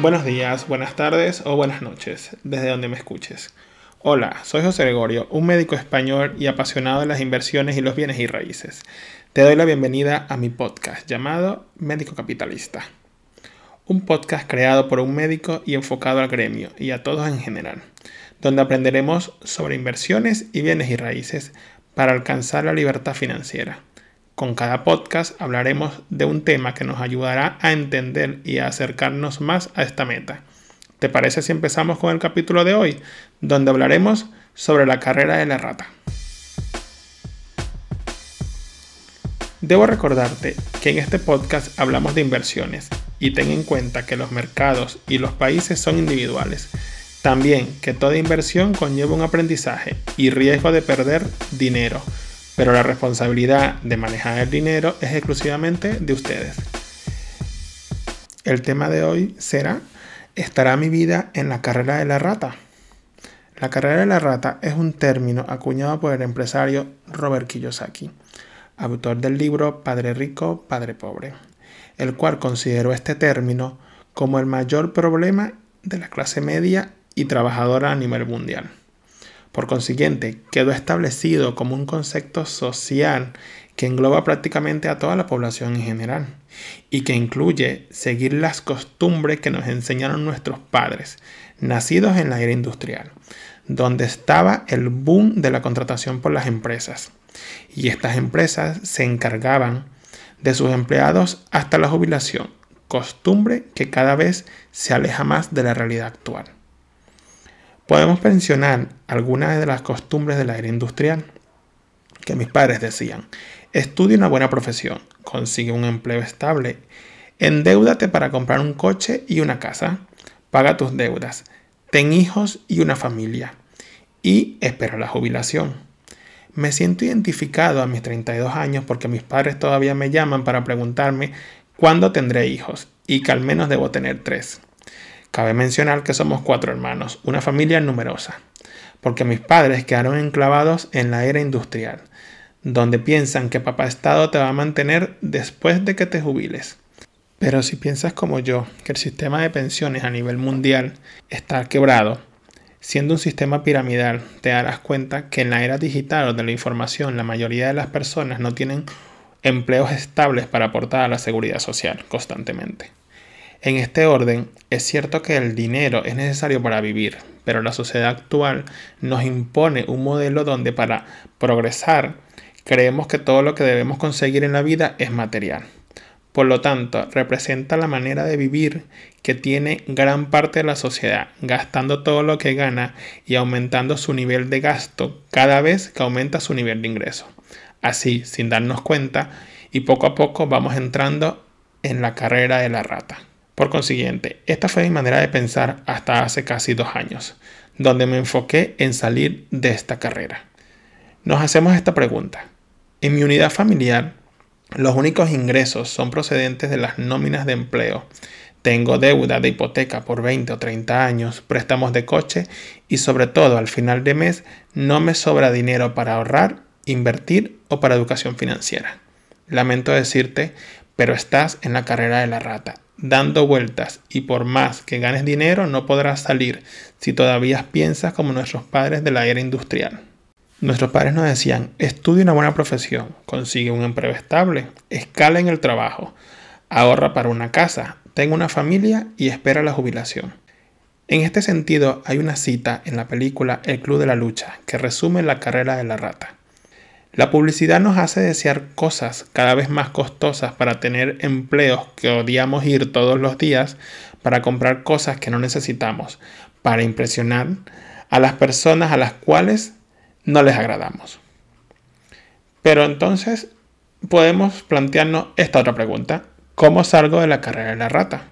Buenos días, buenas tardes o buenas noches, desde donde me escuches. Hola, soy José Gregorio, un médico español y apasionado de las inversiones y los bienes y raíces. Te doy la bienvenida a mi podcast llamado Médico Capitalista. Un podcast creado por un médico y enfocado al gremio y a todos en general, donde aprenderemos sobre inversiones y bienes y raíces para alcanzar la libertad financiera. Con cada podcast hablaremos de un tema que nos ayudará a entender y a acercarnos más a esta meta. ¿Te parece si empezamos con el capítulo de hoy, donde hablaremos sobre la carrera de la rata? Debo recordarte que en este podcast hablamos de inversiones y ten en cuenta que los mercados y los países son individuales. También que toda inversión conlleva un aprendizaje y riesgo de perder dinero pero la responsabilidad de manejar el dinero es exclusivamente de ustedes. El tema de hoy será, ¿estará mi vida en la carrera de la rata? La carrera de la rata es un término acuñado por el empresario Robert Kiyosaki, autor del libro Padre Rico, Padre Pobre, el cual consideró este término como el mayor problema de la clase media y trabajadora a nivel mundial. Por consiguiente, quedó establecido como un concepto social que engloba prácticamente a toda la población en general y que incluye seguir las costumbres que nos enseñaron nuestros padres, nacidos en la era industrial, donde estaba el boom de la contratación por las empresas. Y estas empresas se encargaban de sus empleados hasta la jubilación, costumbre que cada vez se aleja más de la realidad actual. Podemos mencionar algunas de las costumbres de la era industrial que mis padres decían. Estudia una buena profesión, consigue un empleo estable, endeúdate para comprar un coche y una casa, paga tus deudas, ten hijos y una familia y espera la jubilación. Me siento identificado a mis 32 años porque mis padres todavía me llaman para preguntarme cuándo tendré hijos y que al menos debo tener tres. Cabe mencionar que somos cuatro hermanos, una familia numerosa, porque mis padres quedaron enclavados en la era industrial, donde piensan que papá Estado te va a mantener después de que te jubiles. Pero si piensas como yo, que el sistema de pensiones a nivel mundial está quebrado, siendo un sistema piramidal, te darás cuenta que en la era digital o de la información la mayoría de las personas no tienen empleos estables para aportar a la seguridad social constantemente. En este orden, es cierto que el dinero es necesario para vivir, pero la sociedad actual nos impone un modelo donde para progresar creemos que todo lo que debemos conseguir en la vida es material. Por lo tanto, representa la manera de vivir que tiene gran parte de la sociedad, gastando todo lo que gana y aumentando su nivel de gasto cada vez que aumenta su nivel de ingreso. Así, sin darnos cuenta, y poco a poco vamos entrando en la carrera de la rata. Por consiguiente, esta fue mi manera de pensar hasta hace casi dos años, donde me enfoqué en salir de esta carrera. Nos hacemos esta pregunta. En mi unidad familiar, los únicos ingresos son procedentes de las nóminas de empleo. Tengo deuda de hipoteca por 20 o 30 años, préstamos de coche y sobre todo al final de mes no me sobra dinero para ahorrar, invertir o para educación financiera. Lamento decirte, pero estás en la carrera de la rata dando vueltas y por más que ganes dinero no podrás salir si todavía piensas como nuestros padres de la era industrial. Nuestros padres nos decían, estudia una buena profesión, consigue un empleo estable, escala en el trabajo, ahorra para una casa, tenga una familia y espera la jubilación. En este sentido hay una cita en la película El Club de la Lucha que resume la carrera de la rata. La publicidad nos hace desear cosas cada vez más costosas para tener empleos que odiamos ir todos los días, para comprar cosas que no necesitamos, para impresionar a las personas a las cuales no les agradamos. Pero entonces podemos plantearnos esta otra pregunta. ¿Cómo salgo de la carrera de la rata?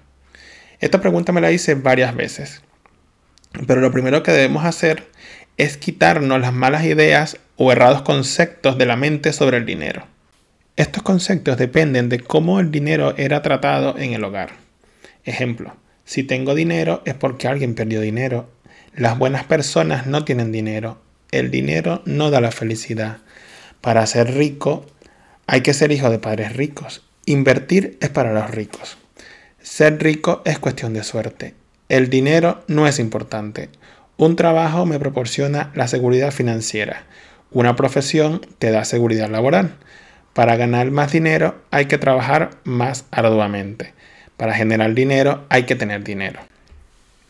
Esta pregunta me la hice varias veces. Pero lo primero que debemos hacer es quitarnos las malas ideas o errados conceptos de la mente sobre el dinero. Estos conceptos dependen de cómo el dinero era tratado en el hogar. Ejemplo, si tengo dinero es porque alguien perdió dinero. Las buenas personas no tienen dinero. El dinero no da la felicidad. Para ser rico hay que ser hijo de padres ricos. Invertir es para los ricos. Ser rico es cuestión de suerte. El dinero no es importante. Un trabajo me proporciona la seguridad financiera. Una profesión te da seguridad laboral. Para ganar más dinero hay que trabajar más arduamente. Para generar dinero hay que tener dinero.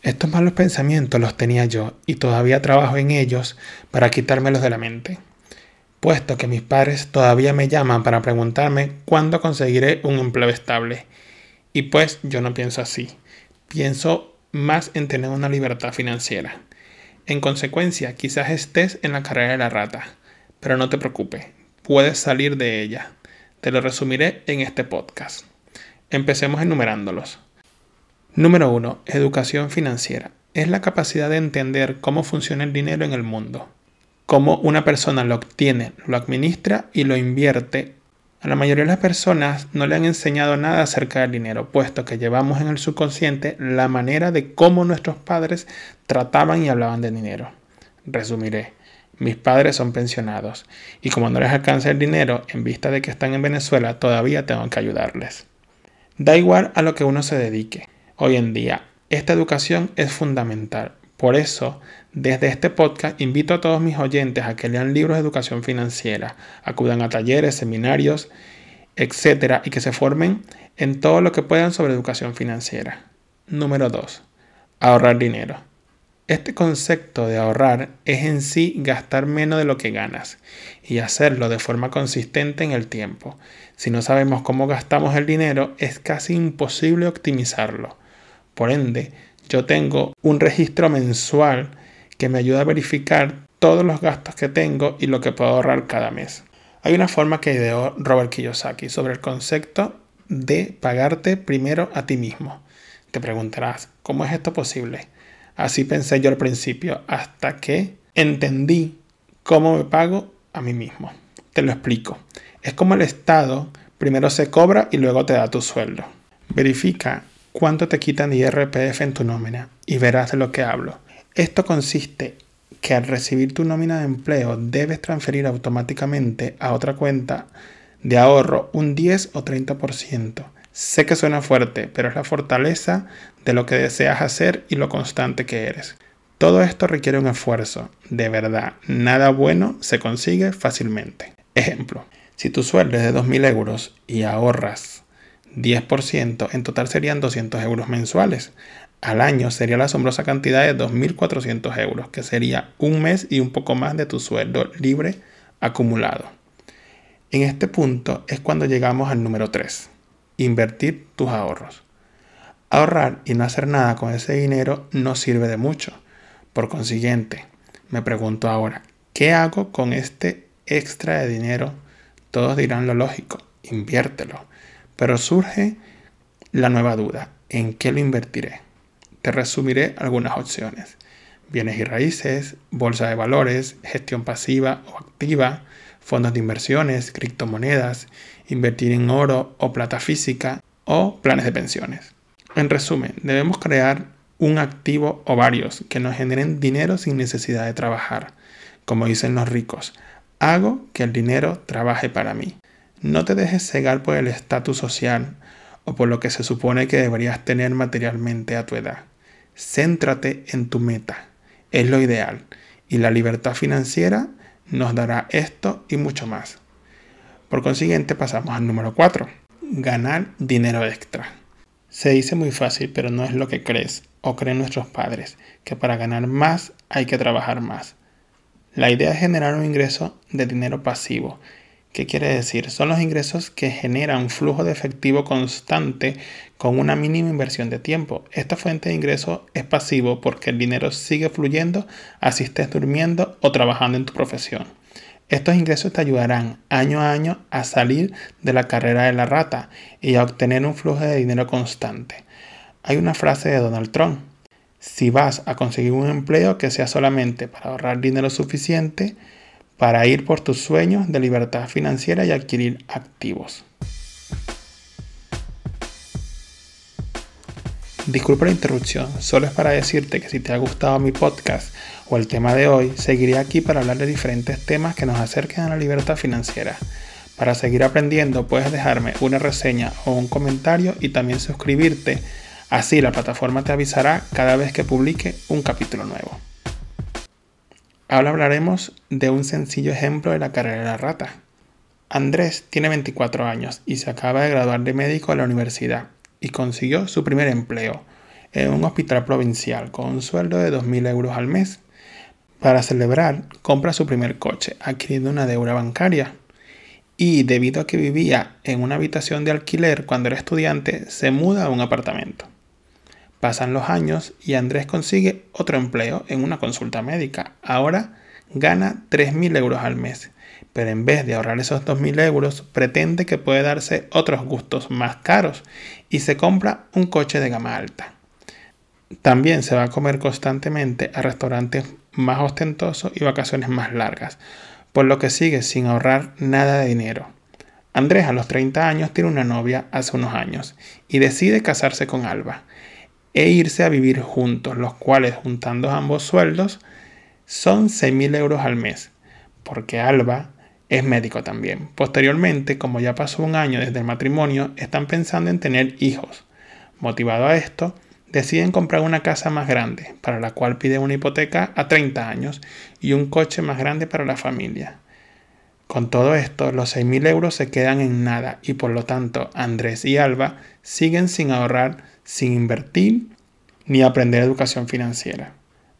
Estos malos pensamientos los tenía yo y todavía trabajo en ellos para quitármelos de la mente, puesto que mis padres todavía me llaman para preguntarme cuándo conseguiré un empleo estable. Y pues yo no pienso así, pienso más en tener una libertad financiera. En consecuencia, quizás estés en la carrera de la rata, pero no te preocupes, puedes salir de ella. Te lo resumiré en este podcast. Empecemos enumerándolos. Número 1. Educación financiera. Es la capacidad de entender cómo funciona el dinero en el mundo. Cómo una persona lo obtiene, lo administra y lo invierte. A la mayoría de las personas no le han enseñado nada acerca del dinero, puesto que llevamos en el subconsciente la manera de cómo nuestros padres trataban y hablaban de dinero. Resumiré. Mis padres son pensionados y como no les alcanza el dinero en vista de que están en Venezuela, todavía tengo que ayudarles. Da igual a lo que uno se dedique hoy en día. Esta educación es fundamental. Por eso, desde este podcast invito a todos mis oyentes a que lean libros de educación financiera, acudan a talleres, seminarios, etcétera, y que se formen en todo lo que puedan sobre educación financiera. Número 2. Ahorrar dinero. Este concepto de ahorrar es en sí gastar menos de lo que ganas y hacerlo de forma consistente en el tiempo. Si no sabemos cómo gastamos el dinero, es casi imposible optimizarlo. Por ende, yo tengo un registro mensual que me ayuda a verificar todos los gastos que tengo y lo que puedo ahorrar cada mes. Hay una forma que ideó Robert Kiyosaki sobre el concepto de pagarte primero a ti mismo. Te preguntarás, ¿cómo es esto posible? Así pensé yo al principio, hasta que entendí cómo me pago a mí mismo. Te lo explico. Es como el Estado primero se cobra y luego te da tu sueldo. Verifica cuánto te quitan de IRPF en tu nómina y verás de lo que hablo. Esto consiste que al recibir tu nómina de empleo debes transferir automáticamente a otra cuenta de ahorro un 10 o 30%. Sé que suena fuerte, pero es la fortaleza de lo que deseas hacer y lo constante que eres. Todo esto requiere un esfuerzo. De verdad, nada bueno se consigue fácilmente. Ejemplo, si tu sueldo es de 2.000 euros y ahorras 10%, en total serían 200 euros mensuales. Al año sería la asombrosa cantidad de 2.400 euros, que sería un mes y un poco más de tu sueldo libre acumulado. En este punto es cuando llegamos al número 3, invertir tus ahorros. Ahorrar y no hacer nada con ese dinero no sirve de mucho. Por consiguiente, me pregunto ahora, ¿qué hago con este extra de dinero? Todos dirán lo lógico, inviértelo. Pero surge la nueva duda, ¿en qué lo invertiré? Te resumiré algunas opciones. Bienes y raíces, bolsa de valores, gestión pasiva o activa, fondos de inversiones, criptomonedas, invertir en oro o plata física o planes de pensiones. En resumen, debemos crear un activo o varios que nos generen dinero sin necesidad de trabajar. Como dicen los ricos, hago que el dinero trabaje para mí. No te dejes cegar por el estatus social o por lo que se supone que deberías tener materialmente a tu edad. Céntrate en tu meta. Es lo ideal. Y la libertad financiera nos dará esto y mucho más. Por consiguiente, pasamos al número 4. Ganar dinero extra. Se dice muy fácil, pero no es lo que crees o creen nuestros padres, que para ganar más hay que trabajar más. La idea es generar un ingreso de dinero pasivo ¿Qué quiere decir? Son los ingresos que generan un flujo de efectivo constante con una mínima inversión de tiempo. Esta fuente de ingreso es pasivo porque el dinero sigue fluyendo así estés durmiendo o trabajando en tu profesión. Estos ingresos te ayudarán año a año a salir de la carrera de la rata y a obtener un flujo de dinero constante. Hay una frase de Donald Trump. Si vas a conseguir un empleo que sea solamente para ahorrar dinero suficiente, para ir por tus sueños de libertad financiera y adquirir activos. Disculpa la interrupción, solo es para decirte que si te ha gustado mi podcast o el tema de hoy, seguiré aquí para hablar de diferentes temas que nos acerquen a la libertad financiera. Para seguir aprendiendo puedes dejarme una reseña o un comentario y también suscribirte Así la plataforma te avisará cada vez que publique un capítulo nuevo. Ahora hablaremos de un sencillo ejemplo de la carrera de la rata. Andrés tiene 24 años y se acaba de graduar de médico en la universidad y consiguió su primer empleo en un hospital provincial con un sueldo de 2.000 euros al mes. Para celebrar, compra su primer coche, adquiriendo una deuda bancaria. Y debido a que vivía en una habitación de alquiler cuando era estudiante, se muda a un apartamento. Pasan los años y Andrés consigue otro empleo en una consulta médica. Ahora gana 3.000 euros al mes, pero en vez de ahorrar esos 2.000 euros, pretende que puede darse otros gustos más caros y se compra un coche de gama alta. También se va a comer constantemente a restaurantes más ostentosos y vacaciones más largas, por lo que sigue sin ahorrar nada de dinero. Andrés a los 30 años tiene una novia hace unos años y decide casarse con Alba e irse a vivir juntos, los cuales juntando ambos sueldos son 6.000 euros al mes, porque Alba es médico también. Posteriormente, como ya pasó un año desde el matrimonio, están pensando en tener hijos. Motivado a esto, deciden comprar una casa más grande, para la cual piden una hipoteca a 30 años y un coche más grande para la familia. Con todo esto, los 6.000 euros se quedan en nada y por lo tanto Andrés y Alba siguen sin ahorrar, sin invertir ni aprender educación financiera.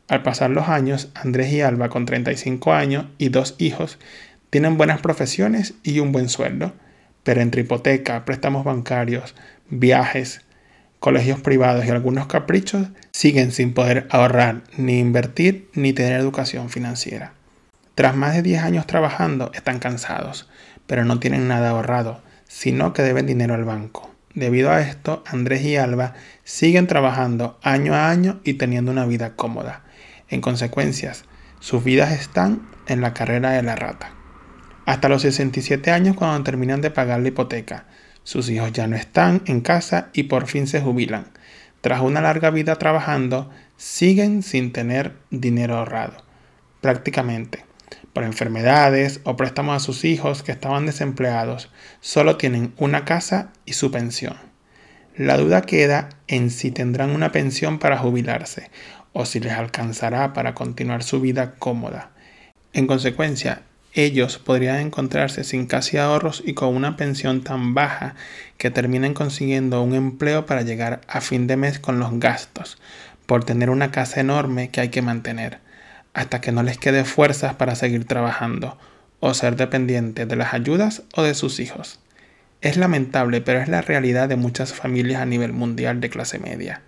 Al pasar los años, Andrés y Alba, con 35 años y dos hijos, tienen buenas profesiones y un buen sueldo, pero entre hipoteca, préstamos bancarios, viajes, colegios privados y algunos caprichos, siguen sin poder ahorrar, ni invertir, ni tener educación financiera. Tras más de 10 años trabajando, están cansados, pero no tienen nada ahorrado, sino que deben dinero al banco. Debido a esto, Andrés y Alba siguen trabajando año a año y teniendo una vida cómoda. En consecuencias, sus vidas están en la carrera de la rata. Hasta los 67 años cuando terminan de pagar la hipoteca, sus hijos ya no están en casa y por fin se jubilan. Tras una larga vida trabajando, siguen sin tener dinero ahorrado. Prácticamente. Por enfermedades o préstamos a sus hijos que estaban desempleados, solo tienen una casa y su pensión. La duda queda en si tendrán una pensión para jubilarse o si les alcanzará para continuar su vida cómoda. En consecuencia, ellos podrían encontrarse sin casi ahorros y con una pensión tan baja que terminen consiguiendo un empleo para llegar a fin de mes con los gastos, por tener una casa enorme que hay que mantener, hasta que no les quede fuerzas para seguir trabajando o ser dependientes de las ayudas o de sus hijos. Es lamentable, pero es la realidad de muchas familias a nivel mundial de clase media,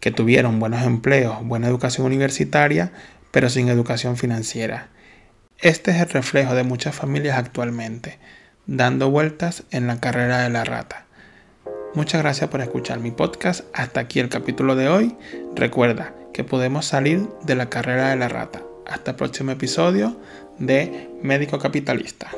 que tuvieron buenos empleos, buena educación universitaria, pero sin educación financiera este es el reflejo de muchas familias actualmente, dando vueltas en la carrera de la rata. Muchas gracias por escuchar mi podcast. Hasta aquí el capítulo de hoy. Recuerda que podemos salir de la carrera de la rata. Hasta el próximo episodio de Médico Capitalista.